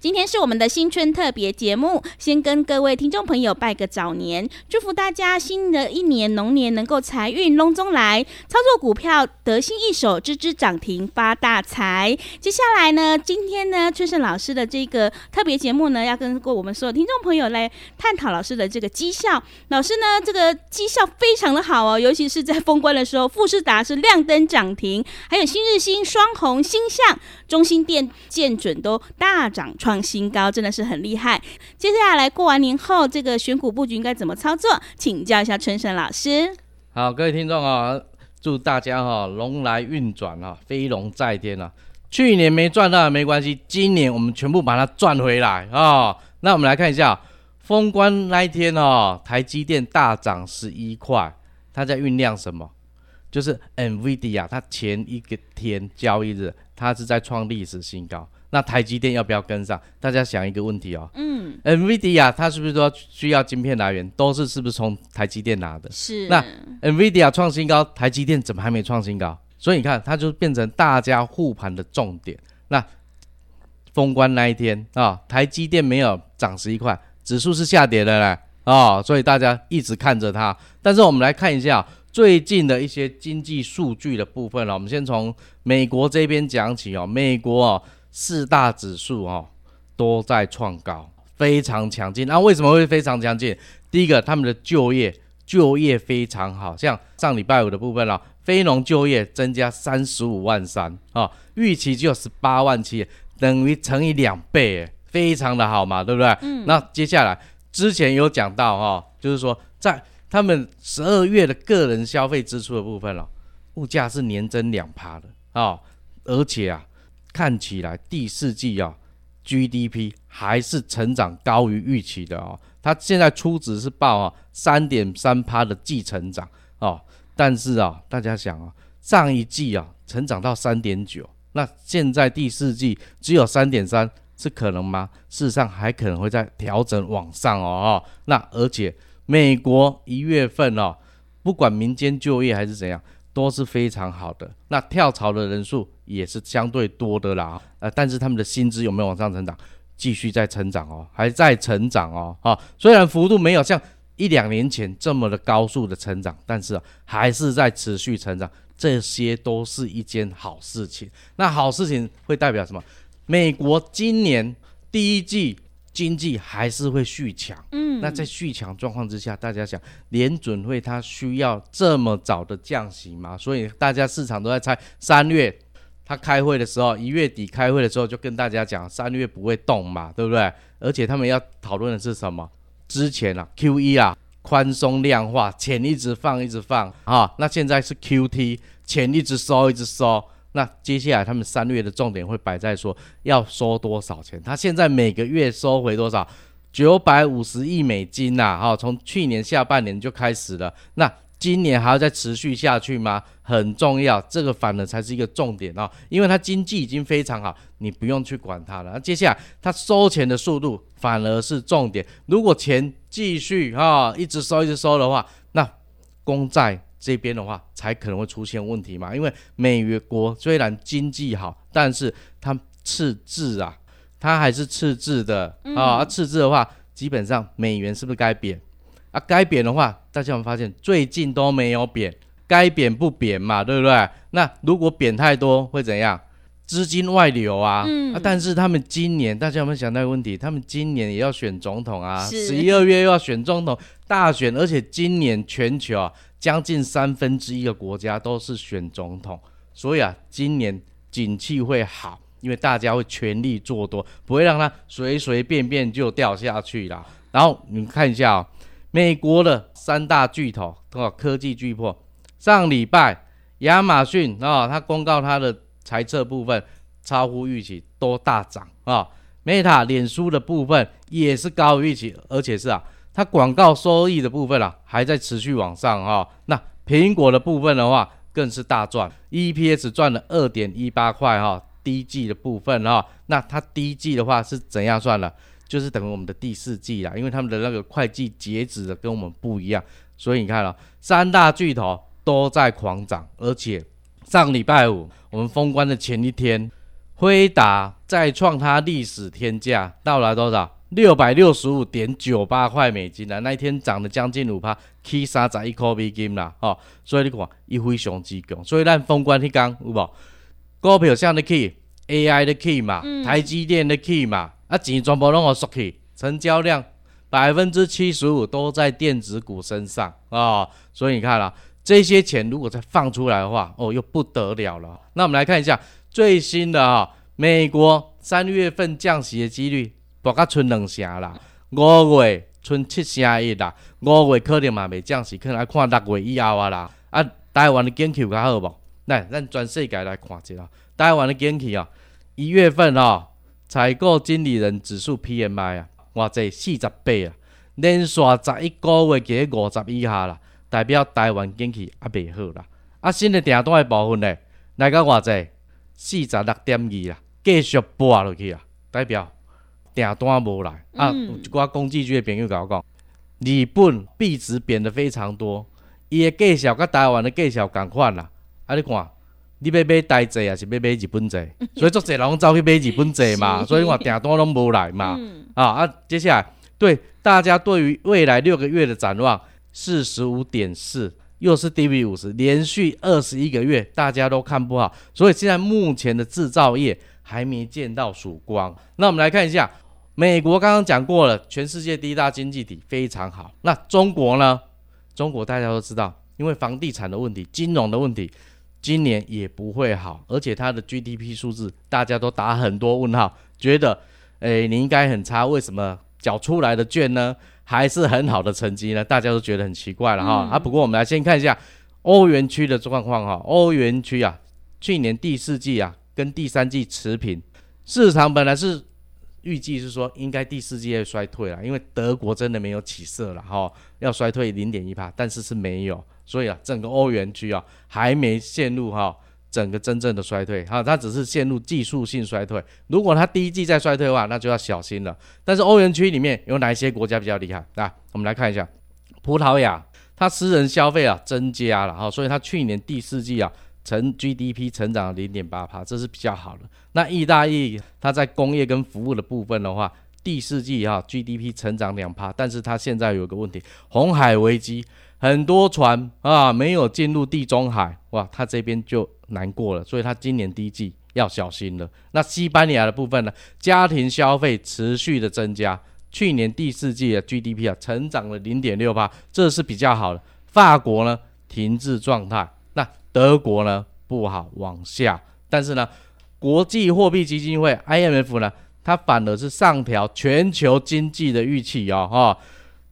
今天是我们的新春特别节目，先跟各位听众朋友拜个早年，祝福大家新的一年龙年能够财运隆中来，操作股票得心应手，支支涨停发大财。接下来呢，今天呢，春盛老师的这个特别节目呢，要跟过我们所有听众朋友来探讨老师的这个绩效。老师呢，这个绩效非常的好哦，尤其是在封关的时候，富士达是亮灯涨停，还有新日兴、双红、星象、中兴电、建准都大涨创新高，真的是很厉害。接下来过完年后，这个选股布局应该怎么操作？请教一下春生老师。好，各位听众啊，祝大家哈龙来运转啊，飞龙在天啊。去年没赚到没关系，今年我们全部把它赚回来啊。那我们来看一下，封关那一天哦，台积电大涨十一块，它在酝酿什么？就是 NVIDIA，它前一个天交易日，它是在创历史新高。那台积电要不要跟上？大家想一个问题哦。嗯，NVIDIA 它是不是说需要晶片来源，都是是不是从台积电拿的？是。那 NVIDIA 创新高，台积电怎么还没创新高？所以你看，它就变成大家护盘的重点。那封关那一天啊、哦，台积电没有涨十一块，指数是下跌的嘞啊、哦，所以大家一直看着它。但是我们来看一下最近的一些经济数据的部分了。我们先从美国这边讲起哦，美国哦。四大指数哦都在创高，非常强劲。那、啊、为什么会非常强劲？第一个，他们的就业就业非常好，像上礼拜五的部分哦，非农就业增加三十五万三啊，预期就十八万七，等于乘以两倍，哎，非常的好嘛，对不对？嗯。那接下来之前有讲到哈、哦，就是说在他们十二月的个人消费支出的部分哦，物价是年增两趴的啊、哦，而且啊。看起来第四季啊，GDP 还是成长高于预期的哦。它现在初值是报啊三点三趴的季成长哦，但是啊，大家想啊，上一季啊成长到三点九，那现在第四季只有三点三，是可能吗？事实上还可能会再调整往上哦。那而且美国一月份哦，不管民间就业还是怎样。都是非常好的，那跳槽的人数也是相对多的啦，呃，但是他们的薪资有没有往上成长？继续在成长哦，还在成长哦，哈、哦，虽然幅度没有像一两年前这么的高速的成长，但是还是在持续成长，这些都是一件好事情。那好事情会代表什么？美国今年第一季。经济还是会续强，嗯，那在续强状况之下，大家想联准会它需要这么早的降息吗？所以大家市场都在猜三月他开会的时候，一月底开会的时候就跟大家讲三月不会动嘛，对不对？而且他们要讨论的是什么？之前啊，QE 啊，宽松量化，钱一直放一直放啊，那现在是 QT，钱一直收一直收。那接下来他们三月的重点会摆在说要收多少钱？他现在每个月收回多少？九百五十亿美金呐！哈，从去年下半年就开始了。那今年还要再持续下去吗？很重要，这个反而才是一个重点哦，因为它经济已经非常好，你不用去管它了。那接下来它收钱的速度反而是重点。如果钱继续哈一直收一直收的话，那公债。这边的话才可能会出现问题嘛，因为美国虽然经济好，但是它赤字啊，它还是赤字的啊。赤字的话，基本上美元是不是该贬啊？该贬的话，大家有没有发现最近都没有贬，该贬不贬嘛，对不对？那如果贬太多会怎样？资金外流啊，嗯、啊！但是他们今年，大家有没有想到一个问题？他们今年也要选总统啊，十一二月又要选总统大选，而且今年全球啊，将近三分之一的国家都是选总统，所以啊，今年景气会好因为大家会全力做多，不会让它随随便便就掉下去啦。然后你们看一下哦，美国的三大巨头哦，科技巨擘，上礼拜亚马逊啊、它公告它的财测部分超乎预期，都大涨啊。Meta 脸书的部分也是高于预期，而且是啊，它广告收益的部分啊还在持续往上哈、那苹果的部分的话更是大赚，EPS 赚了二点一八块哈。第一季的部分哈，那它第一季的话是怎样算了？就是等于我们的第四季啦，因为他们的那个会计截止的跟我们不一样，所以你看了、哦、三大巨头都在狂涨，而且上礼拜五我们封关的前一天，辉达再创它历史天价，到了多少？六百六十五点九八块美金啦，那一天涨了将近五趴，起三十一块美金啦，哦，所以你看一非常之强，所以咱封关迄天有无？股票上的 K，AI 的 K 嘛，台积电的 K 嘛，啊钱全部拢我缩去，成交量百分之七十五都在电子股身上啊、哦，所以你看啦，这些钱如果再放出来的话，哦又不得了了。那我们来看一下最新的啊、哦，美国三月份降息的几率，大概剩两成啦，五月剩七成一啦，五月可能嘛未降息，可能要看六月以后啊啦。啊，台湾的景气较好无？来，咱全世界来看一下，台湾的景气啊，一月份啊，采购经理人指数 PMI 啊，偌济四十八啊，连续十一个月给五十以下啦，代表台湾经济也袂好啦。啊，新的订单的部分呢，来到偌济四十六点二啦，继续跌落去啊，代表订单无来、嗯、啊。有一寡经济局的朋友甲我讲，日本币值贬得非常多，伊的介绍甲台湾的介绍共款啦。啊！你看，你要买台币还是要买日本币？所以做侪人走去买日本币嘛。所以我订单拢无来嘛。嗯、啊啊！接下来对大家对于未来六个月的展望，四十五点四，又是低于五十，连续二十一个月大家都看不好。所以现在目前的制造业还没见到曙光。那我们来看一下，美国刚刚讲过了，全世界第一大经济体非常好。那中国呢？中国大家都知道，因为房地产的问题、金融的问题。今年也不会好，而且它的 GDP 数字大家都打很多问号，觉得，诶，你应该很差，为什么缴出来的券呢还是很好的成绩呢？大家都觉得很奇怪了哈。嗯、啊，不过我们来先看一下欧元区的状况哈。欧元区啊，去年第四季啊跟第三季持平，市场本来是预计是说应该第四季会衰退了，因为德国真的没有起色了哈，要衰退零点一趴，但是是没有。所以啊，整个欧元区啊还没陷入哈整个真正的衰退哈，它只是陷入技术性衰退。如果它第一季再衰退的话，那就要小心了。但是欧元区里面有哪一些国家比较厉害？来，我们来看一下，葡萄牙，它私人消费啊增加了哈，所以它去年第四季啊成 GDP 成长了零点八趴，这是比较好的。那意大利，它在工业跟服务的部分的话，第四季哈 GDP 成长两趴，但是它现在有个问题，红海危机。很多船啊没有进入地中海，哇，他这边就难过了，所以他今年第一季要小心了。那西班牙的部分呢？家庭消费持续的增加，去年第四季的 GDP 啊成长了零点六八，这是比较好的。法国呢停滞状态，那德国呢不好往下，但是呢，国际货币基金会 IMF 呢，它反而是上调全球经济的预期哦，哈、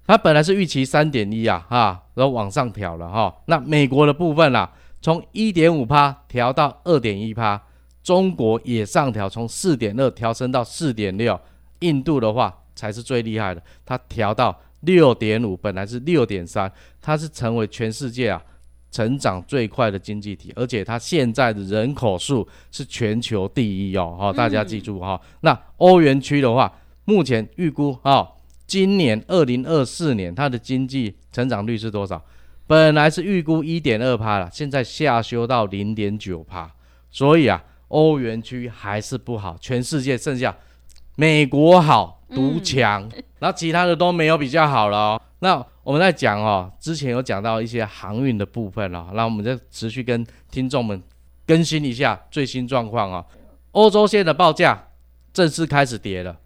它本来是预期三点一啊，哈，然后往上调了哈。那美国的部分啦、啊，从一点五趴调到二点一趴，中国也上调，从四点二调升到四点六。印度的话才是最厉害的，它调到六点五，本来是六点三，它是成为全世界啊成长最快的经济体，而且它现在的人口数是全球第一哦，哈，大家记住哈。嗯、那欧元区的话，目前预估啊。今年二零二四年，它的经济成长率是多少？本来是预估一点二趴了，现在下修到零点九趴。所以啊，欧元区还是不好，全世界剩下美国好独强，那、嗯、其他的都没有比较好了、哦。那我们在讲哦，之前有讲到一些航运的部分了、哦，那我们再持续跟听众们更新一下最新状况啊。欧洲线的报价正式开始跌了。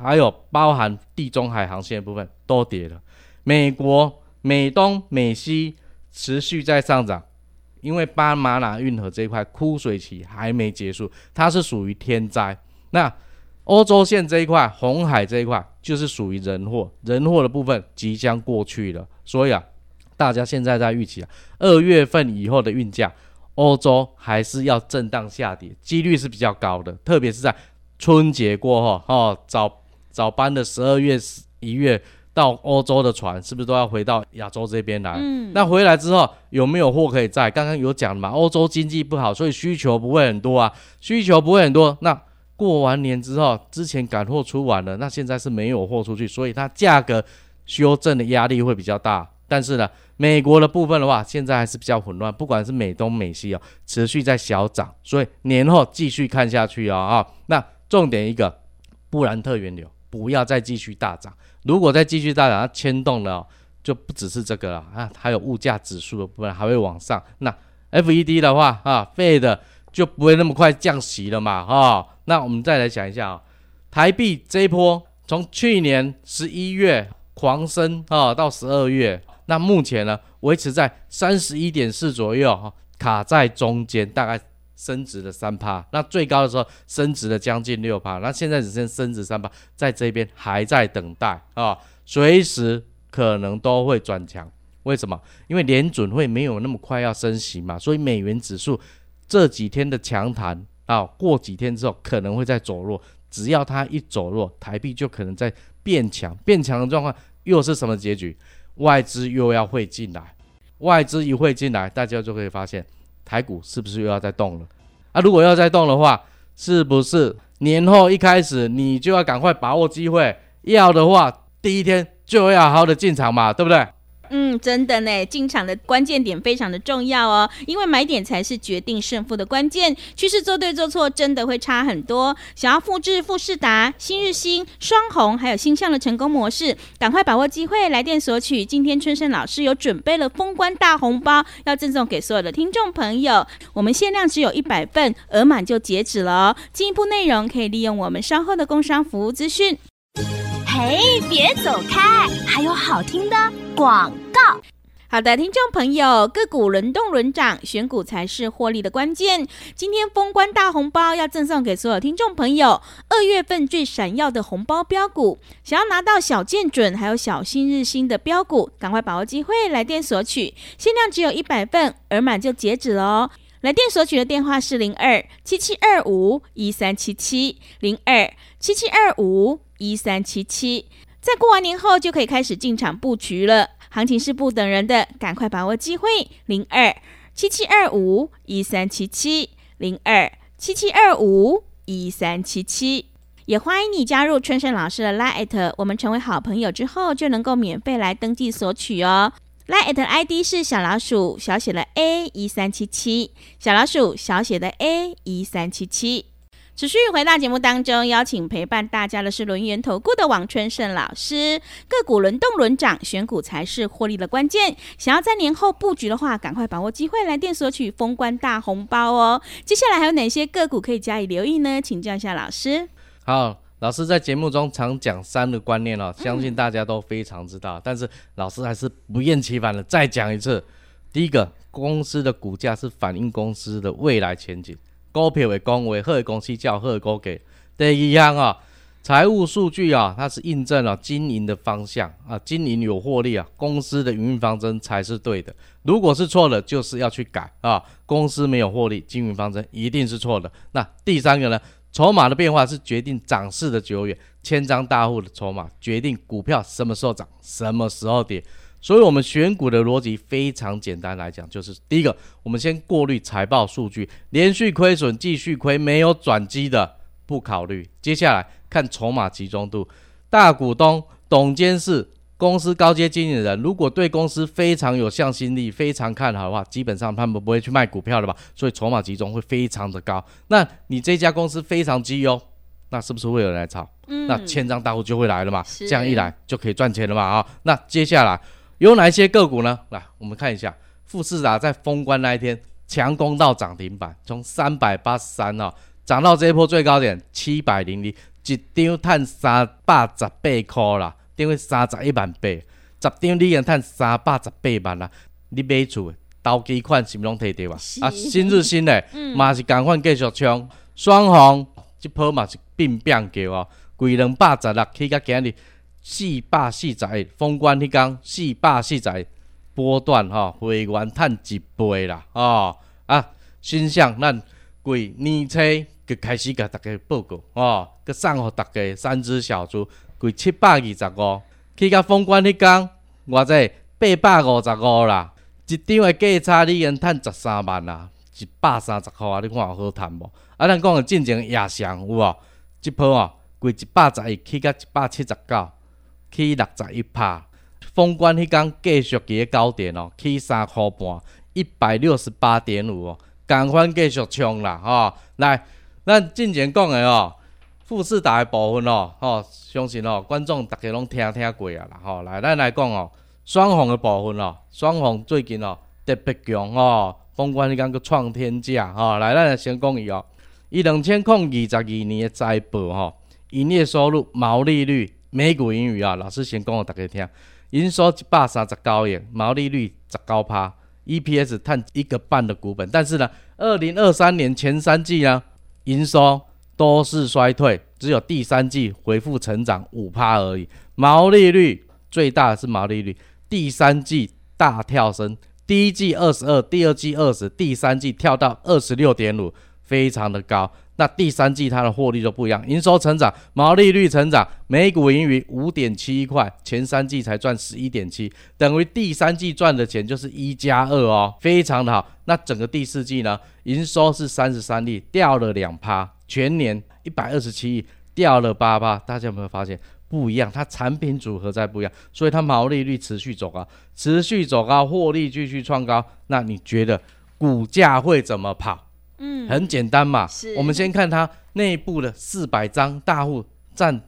还有包含地中海航线的部分都跌了，美国、美东、美西持续在上涨，因为巴拿马运河这一块枯水期还没结束，它是属于天灾。那欧洲线这一块，红海这一块就是属于人祸，人祸的部分即将过去了。所以啊，大家现在在预期啊，二月份以后的运价，欧洲还是要震荡下跌，几率是比较高的。特别是在春节过后，哦，早早班的十二月一月。到欧洲的船是不是都要回到亚洲这边来？嗯，那回来之后有没有货可以载？刚刚有讲嘛，欧洲经济不好，所以需求不会很多啊，需求不会很多。那过完年之后，之前赶货出完了，那现在是没有货出去，所以它价格修正的压力会比较大。但是呢，美国的部分的话，现在还是比较混乱，不管是美东美西哦，持续在小涨，所以年后继续看下去啊、哦、啊。那重点一个，布兰特原油不要再继续大涨。如果再继续大涨，它牵动了，就不只是这个了啊，还有物价指数的部分还会往上。那 FED 的话啊，Fed 就不会那么快降息了嘛，哈。那我们再来想一下啊，台币这一波从去年十一月狂升啊，到十二月，那目前呢维持在三十一点四左右，哈卡在中间，大概。升值了三趴，那最高的时候升值了将近六趴，那现在只剩升值三趴，在这边还在等待啊，随时可能都会转强。为什么？因为联准会没有那么快要升息嘛，所以美元指数这几天的强弹啊，过几天之后可能会再走弱。只要它一走弱，台币就可能在变强，变强的状况又是什么结局？外资又要汇进来，外资一汇进来，大家就可以发现。台股是不是又要再动了？啊，如果要再动的话，是不是年后一开始你就要赶快把握机会？要的话，第一天就要好好的进场嘛，对不对？嗯，真的呢，进场的关键点非常的重要哦，因为买点才是决定胜负的关键。趋势做对做错，真的会差很多。想要复制富士达、新日兴、双红还有新象的成功模式，赶快把握机会，来电索取。今天春盛老师有准备了封关大红包，要赠送给所有的听众朋友。我们限量只有一百份，额满就截止了哦。进一步内容可以利用我们稍后的工商服务资讯。嘿，别走开，还有好听的广告。好的，听众朋友，个股轮动轮涨，选股才是获利的关键。今天封关大红包要赠送给所有听众朋友，二月份最闪耀的红包标股，想要拿到小建准还有小新日新的标股，赶快把握机会来电索取，限量只有一百份，额满就截止了哦。来电索取的电话是零二七七二五一三七七零二七七二五一三七七，在过完年后就可以开始进场布局了。行情是不等人的，赶快把握机会。零二七七二五一三七七零二七七二五一三七七，也欢迎你加入春生老师的 Line，我们成为好朋友之后就能够免费来登记索取哦。Line ID 是小老鼠小写的 A 一三七七，小老鼠小写的 A 一三七七。持续回到节目当中，邀请陪伴大家的是轮源投顾的王春盛老师。个股轮动轮涨，选股才是获利的关键。想要在年后布局的话，赶快把握机会来电索取封关大红包哦。接下来还有哪些个股可以加以留意呢？请教一下老师。好，老师在节目中常讲三个观念哦，相信大家都非常知道，嗯、但是老师还是不厌其烦的再讲一次。第一个，公司的股价是反映公司的未来前景。股票的公为好的公司叫好的股价。第二样啊，财务数据啊，它是印证了经营的方向啊，经营有获利啊，公司的营运方针才是对的。如果是错的，就是要去改啊。公司没有获利，经营方针一定是错的。那第三个呢，筹码的变化是决定涨势的久远，千张大户的筹码决定股票什么时候涨，什么时候跌。所以，我们选股的逻辑非常简单来讲，就是第一个，我们先过滤财报数据，连续亏损、继续亏、没有转机的不考虑。接下来看筹码集中度，大股东、董监事、公司高阶经理人，如果对公司非常有向心力、非常看好的话，基本上他们不会去卖股票的吧？所以筹码集中会非常的高。那你这家公司非常绩优，那是不是会有人来炒？嗯，那千张大户就会来了嘛？这样一来就可以赚钱了嘛？啊，那接下来。有哪一些个股呢？来，我们看一下，富士达在封关那一天强攻到涨停板，从三百八十三啊涨到这一波最高点七百零一，一张探三百十八块啦，等于三十一万八，十张你已经赚三百十八万啦。你买厝投机款是毋拢摕着吧？是啊，新日新嘞，嘛、嗯、是共款继续冲，双红即波嘛是并并叫哦，规两百十六起到今日四百四十一，封关迄工四百四十一波段吼、哦，会员赚一倍啦哦啊，新向咱规年初就开始甲大家报告哦，佮送互大家三只小猪，贵七百二十五，去到封关迄天，偌济八百五十五啦。一张的价差你已经赚十三万啦，一百三十块啊！你看有好赚无？啊，咱讲的进前夜上有无？即波哦，贵一百十一去到一百七十九，去六十一趴。封关迄天继续伫个高点哦，去三箍半，一百六十八点五哦，共款继续冲啦！吼、哦，来，咱进前讲的哦，富士达的部分哦，吼、哦，相信哦，观众大家拢听听过啊啦！吼、来，咱来讲哦。双红的部分哦，双红最近哦特别强哦，封关迄天个创天价吼，来，咱来先讲伊哦，伊两千零二十二年的财报吼，营业收入、毛利率、每股盈余啊，老师先讲互大家听，营收一百三十九亿，毛利率十九趴，EPS 探一个半的股本，但是呢，二零二三年前三季呢，营收都是衰退，只有第三季恢复成长五趴而已，毛利率最大的是毛利率。第三季大跳升，第一季二十二，第二季二十，第三季跳到二十六点五，非常的高。那第三季它的获利就不一样，营收成长，毛利率成长，每股盈余五点七一块，前三季才赚十一点七，等于第三季赚的钱就是一加二哦，非常的好。那整个第四季呢，营收是三十三亿，掉了两趴，全年一百二十七亿，掉了八八，大家有没有发现？不一样，它产品组合在不一样，所以它毛利率持续走高，持续走高，获利继续创高。那你觉得股价会怎么跑？嗯，很简单嘛。是。我们先看它内部的四百张大户占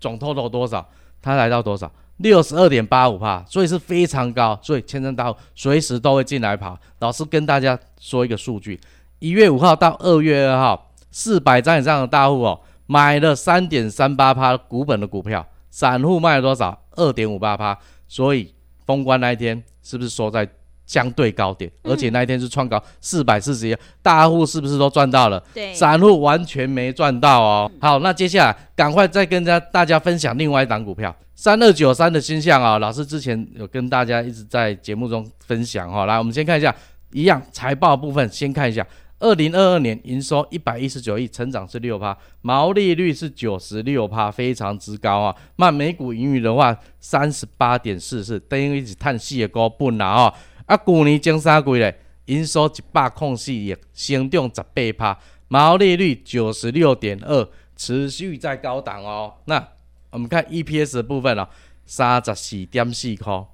总 total 多少？它来到多少？六十二点八五帕，所以是非常高。所以千张大户随时都会进来跑。老师跟大家说一个数据：一月五号到二月二号，四百张以上的大户哦。买了三点三八趴股本的股票，散户卖了多少？二点五八趴。所以封关那一天是不是收在相对高点？嗯、而且那一天是创高四百四十一，大户是不是都赚到了？对，散户完全没赚到哦。好，那接下来赶快再跟大家分享另外一档股票三二九三的星象啊，老师之前有跟大家一直在节目中分享哈、哦。来，我们先看一下，一样财报部分，先看一下。二零二二年营收一百一十九亿，成长是六趴，毛利率是九十六趴，非常之高啊。那每股盈余的话，三十八点四四，等于是碳细的高本啦哦。啊，去年前三季咧，营收一百零四亿，成长十八趴，毛利率九十六点二，持续在高档哦。那我们看 EPS 的部分哦，三十四点四块。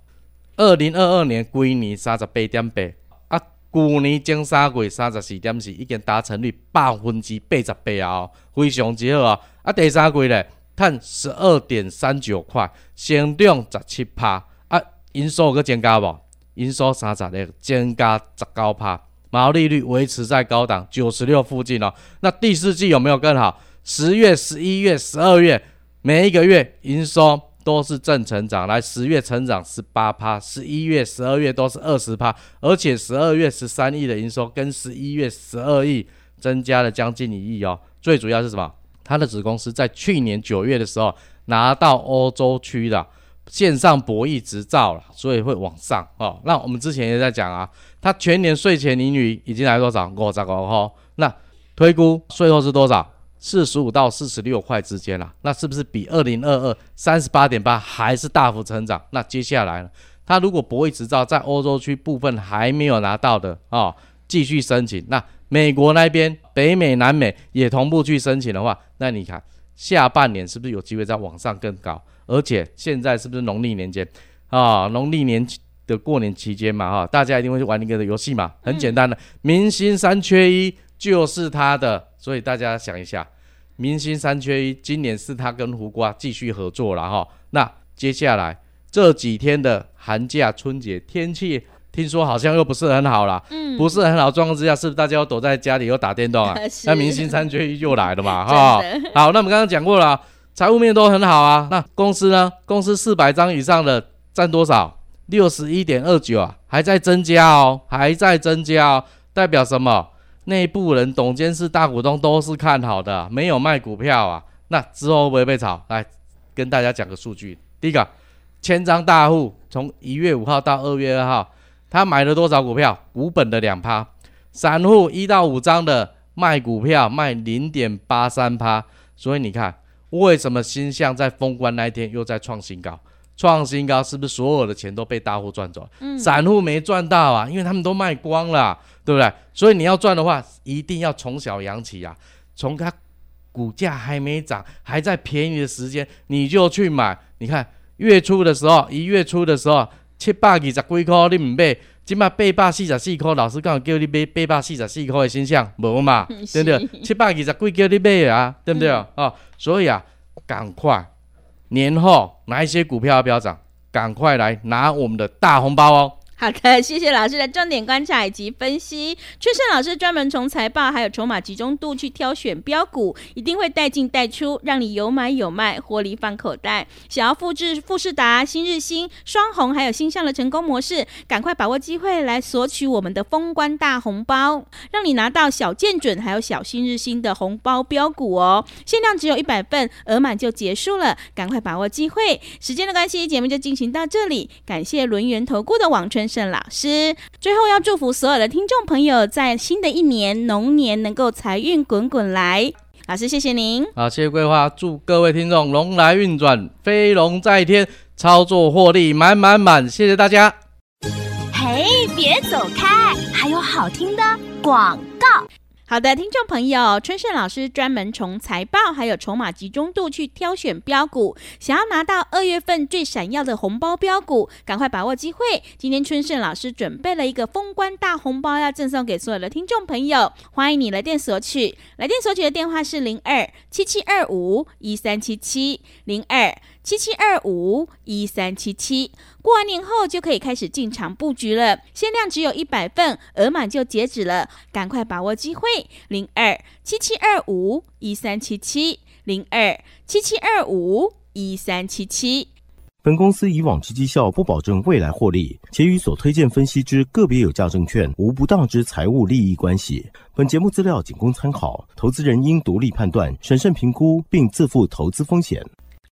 二零二二年归年三十八点八。去年前三季三十四点四，已经达成率百分之八十八哦，非常之好啊！啊，第三季咧，赚十二点三九块，成长十七趴啊，营收个增加无？营收三十个增加十九趴，毛利率维持在高档九十六附近哦。那第四季有没有更好？十月、十一月、十二月，每一个月营收。都是正成长，来十月成长十八趴，十一月、十二月都是二十趴，而且十二月十三亿的营收跟十一月十二亿增加了将近一亿哦。最主要是什么？他的子公司在去年九月的时候拿到欧洲区的线上博弈执照了，所以会往上哦。那我们之前也在讲啊，他全年税前盈余已经来多少？五十五块。那推估税后是多少？四十五到四十六块之间啦，那是不是比二零二二三十八点八还是大幅成长？那接下来呢？他如果博弈执照在欧洲区部分还没有拿到的哦，继续申请。那美国那边、北美、南美也同步去申请的话，那你看下半年是不是有机会再往上更高？而且现在是不是农历年间啊？农历年的过年期间嘛，哈，大家一定会去玩一个游戏嘛，很简单的，明星三缺一就是他的，所以大家想一下。明星三缺一，今年是他跟胡瓜继续合作了哈。那接下来这几天的寒假、春节天气，听说好像又不是很好了。嗯，不是很好状况之下，是不是大家要躲在家里又打电动啊？那明星三缺一又来了嘛？哈。好，那我们刚刚讲过了，财务面都很好啊。那公司呢？公司四百张以上的占多少？六十一点二九啊，还在增加哦，还在增加哦，代表什么？内部人、董监事、大股东都是看好的，没有卖股票啊。那之后会不会被炒？来跟大家讲个数据。第一个，千张大户从一月五号到二月二号，他买了多少股票？股本的两趴。散户一到五张的卖股票卖零点八三趴。所以你看，为什么星象在封关那一天又在创新高？创新高是不是所有的钱都被大户赚走？嗯，散户没赚到啊，因为他们都卖光了，对不对？所以你要赚的话，一定要从小养起啊，从它股价还没涨，还在便宜的时间，你就去买。你看月初的时候，一月初的时候，七百二十几块你唔买，今麦八百四十四块，老师刚好叫你买八百四十四块的现象，无嘛，对不对？七百二十几块叫你买啊，对不对？嗯、哦，所以啊，赶快。年后哪一些股票要飙涨？赶快来拿我们的大红包哦！好的，谢谢老师的重点观察以及分析。春盛老师专门从财报还有筹码集中度去挑选标股，一定会带进带出，让你有买有卖，获利放口袋。想要复制富士达、新日兴、双红还有星象的成功模式，赶快把握机会来索取我们的封关大红包，让你拿到小建准还有小新日兴的红包标股哦！限量只有一百份，额满就结束了，赶快把握机会。时间的关系，节目就进行到这里，感谢轮圆投顾的王春盛老师，最后要祝福所有的听众朋友，在新的一年龙年能够财运滚滚来。老师，谢谢您。好，谢谢桂花，祝各位听众龙来运转，飞龙在天，操作获利满满满。谢谢大家。嘿，别走开，还有好听的广告。好的，听众朋友，春盛老师专门从财报还有筹码集中度去挑选标股，想要拿到二月份最闪耀的红包标股，赶快把握机会。今天春盛老师准备了一个封关大红包，要赠送给所有的听众朋友，欢迎你来电索取。来电索取的电话是零二七七二五一三七七零二七七二五一三七七。过完年后就可以开始进场布局了，限量只有一百份，额满就截止了，赶快把握机会。零二七七二五一三七七零二七七二五一三七七。本公司以往之绩效不保证未来获利，且与所推荐分析之个别有价证券无不当之财务利益关系。本节目资料仅供参考，投资人应独立判断、审慎评估，并自负投资风险。